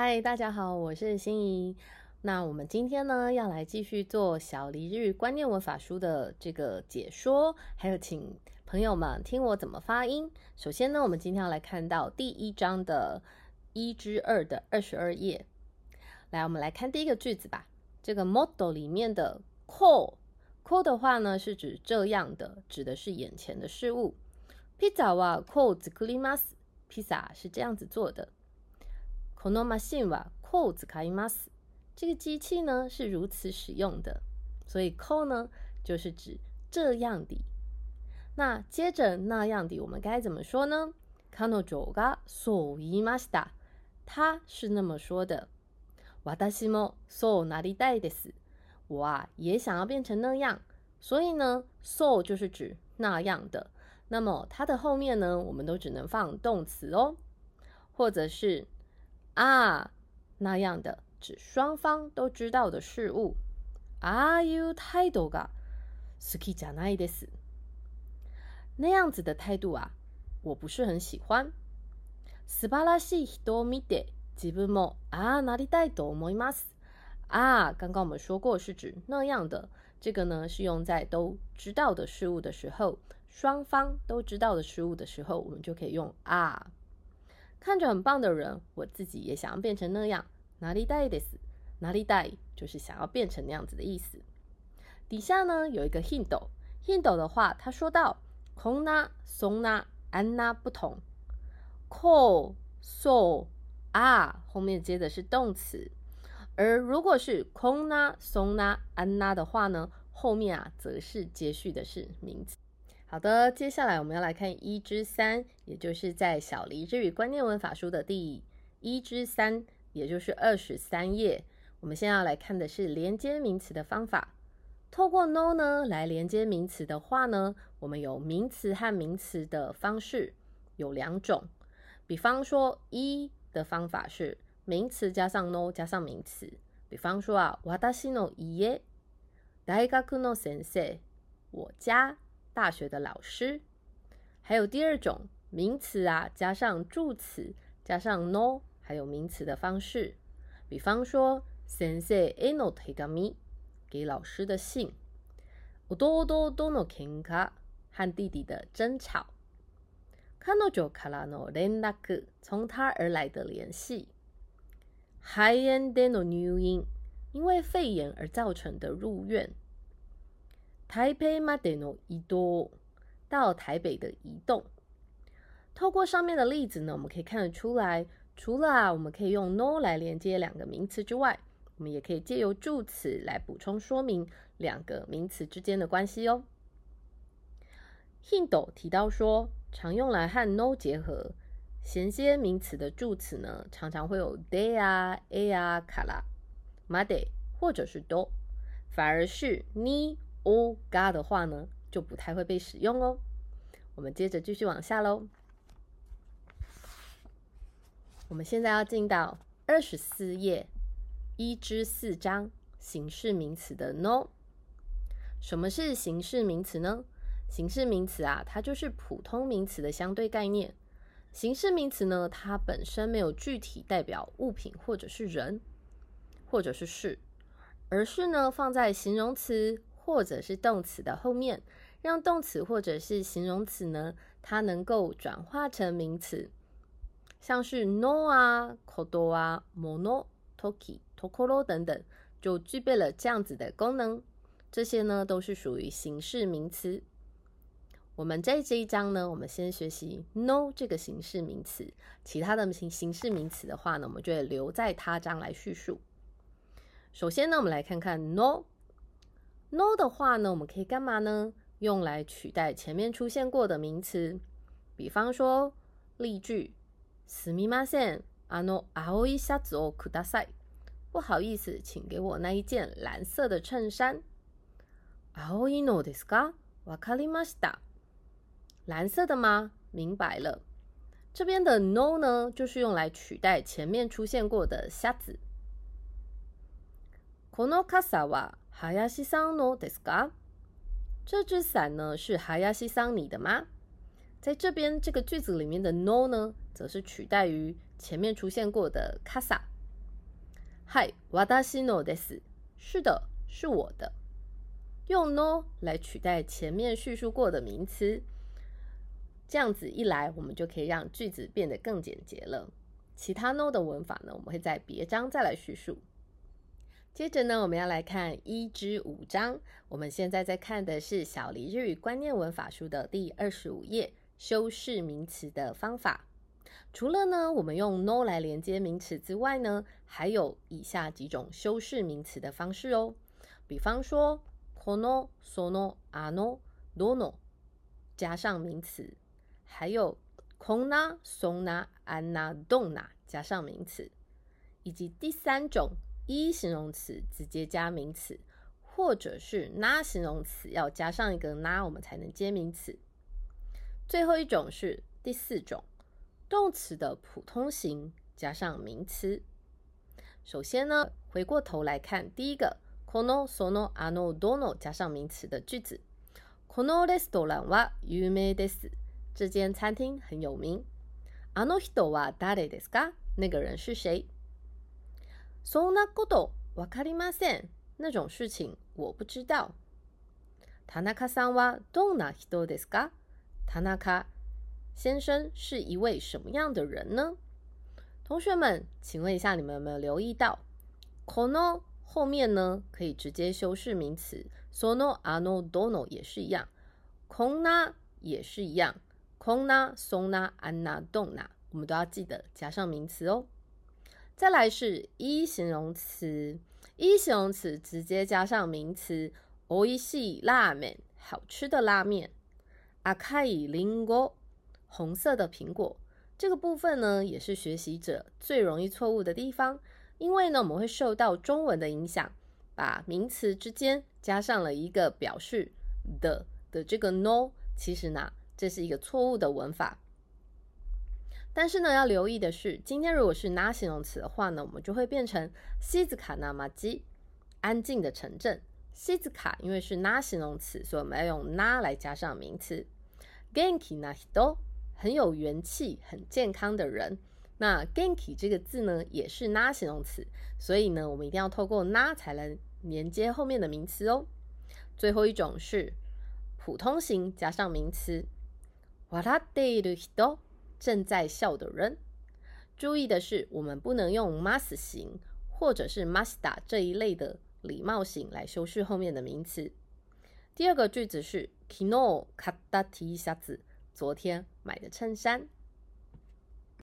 嗨，大家好，我是心怡。那我们今天呢，要来继续做小黎日观念文法书的这个解说，还有请朋友们听我怎么发音。首先呢，我们今天要来看到第一章的一之二的二十二页。来，我们来看第一个句子吧。这个 model 里面的 call call 的话呢，是指这样的，指的是眼前的事物。Pizza wa ko zukurimasu，披萨是这样子做的。Kono machine wa ko zukaimasu，这个机器呢是如此使用的。所以 ko 呢就是指这样的。那接着那样的，我们该怎么说呢？Kanojo ga so imashita，他是那么说的。Watashi mo so naridai desu，我啊也想要变成那样。所以呢，so 就是指那样的。那么它的后面呢，我们都只能放动词哦，或者是啊那样的，指双方都知道的事物。Are you 態度が好きじゃないです？那样子的态度啊，我不是很喜欢。素晴らしい人を見て自分もあなりたいと思います。啊，刚刚我们说过是指那样的，这个呢是用在都知道的事物的时候。双方都知道的事物的时候，我们就可以用啊。 看着很棒的人，我自己也想要变成那样。哪里带的是哪里带，就是想要变成那样子的意思。底下呢有一个 hint，hint 的话，他说到空呐、松呐、安呐不同。ko、so、啊后面接的是动词，而如果是空呐、松呐、安呐的话呢，后面啊则是接续的是名词。好的，接下来我们要来看一之三，也就是在小黎日语观念文法书的第一之三，也就是二十三页。我们先要来看的是连接名词的方法。透过 no 呢来连接名词的话呢，我们有名词和名词的方式有两种。比方说一的方法是名词加上 no 加上名词。比方说啊，私の家、大学の先生，我家。大学的老师，还有第二种名词啊，加上助词，加上 no，还有名词的方式。比方说，先生への手紙，给老师的信。弟弟との喧嘩，和弟弟的争吵。彼女からの連絡，从他而来的联系。肺炎での入院，因为肺炎而造成的入院。 台北马德诺移动到台北的移动，透过上面的例子呢，我们可以看得出来，除了啊，我们可以用 no 来连接两个名词之外，我们也可以借由助词来补充说明两个名词之间的关系哦。Hindo 提到说，常用来和 no 结合衔接名词的助词呢，常常会有 de 啊、a 啊、卡拉、马德或者是 do，反而是 ni。O ga 的话呢，就不太会被使用哦。我们接着继续往下喽。我们现在要进到二十四页一至四章形式名词的 no。什么是形式名词呢？形式名词啊，它就是普通名词的相对概念。形式名词呢，它本身没有具体代表物品或者是人或者是事，而是呢放在形容词。或者是动词的后面，让动词或者是形容词呢，它能够转化成名词，像是 no 啊、kodo 啊、mono、toki、tokoro 等等，就具备了这样子的功能。这些呢都是属于形式名词。我们在这一章呢，我们先学习 no 这个形式名词，其他的形形式名词的话呢，我们就会留在他章来叙述。首先呢，我们来看看 no。no 的话呢，我们可以干嘛呢？用来取代前面出现过的名词，比方说例句：すみません、あの青いシャツをください。不好意思，请给我那一件蓝色的衬衫。青いのですか？わかりました。蓝色的吗？明白了。这边的 no 呢，就是用来取代前面出现过的シャツ。この傘は 哈亚西桑诺德斯嘎，这只伞呢是哈亚西桑你的吗？在这边这个句子里面的 no 呢，则是取代于前面出现过的卡萨。 嗨，わたしのです。是的，是我的。用 no 来取代前面叙述过的名词，这样子一来，我们就可以让句子变得更简洁了。其他 no 的文法呢，我们会在别章再来叙述。 接着呢，我们要来看一至五章。我们现在在看的是小黎日语观念文法书的第二十五页，修饰名词的方法。除了呢，我们用 no 来连接名词之外呢，还有以下几种修饰名词的方式哦。比方说，kono、sono、ano、dono 加上名词，还有 kona、sona、ana、dona 加上名词，以及第三种。一形容词直接加名词，或者是那形容词要加上一个那我们才能接名词。最后一种是第四种，动词的普通形加上名词。首先呢，回过头来看第一个 kono、sono、ano、dono 加上名词的句子。kono restaurant wa yume desu，这间餐厅很有名。ano hito wa dare desu ka？那个人是谁？そんなことわかりません。那种事情我不知道。田中さんはどんな人ですか？田中先生是一位什么样的人呢？同学们，请问一下，你们有没有留意到この后面呢可以直接修饰名词，そのあのどの也是一样，こんな也是一样，こんなそんなあんなどんな，我们都要记得加上名词哦。 再来是一形容词，一形容词直接加上名词，おいしい拉面，好吃的拉面。赤いリンゴ，红色的苹果。这个部分呢，也是学习者最容易错误的地方，因为呢，我们会受到中文的影响，把名词之间加上了一个表示的的这个 no，其实呢，这是一个错误的文法。 但是呢，要留意的是，今天如果是拿形容词的话呢，我们就会变成西子卡那玛基，安静的城镇。西子卡因为是拿形容词，所以我们要用拿来加上名词。Genki na hito，很有元气、很健康的人。那 Genki 这个字呢，也是拿形容词，所以呢，我们一定要透过拿才能连接后面的名词哦。最后一种是普通型加上名词。笑っている人。 正在笑的人，注意的是，我们不能用 must 型或者是 musta 这一类的礼貌型来修饰后面的名词。第二个句子是 kino kata t 下子，昨天买的衬衫。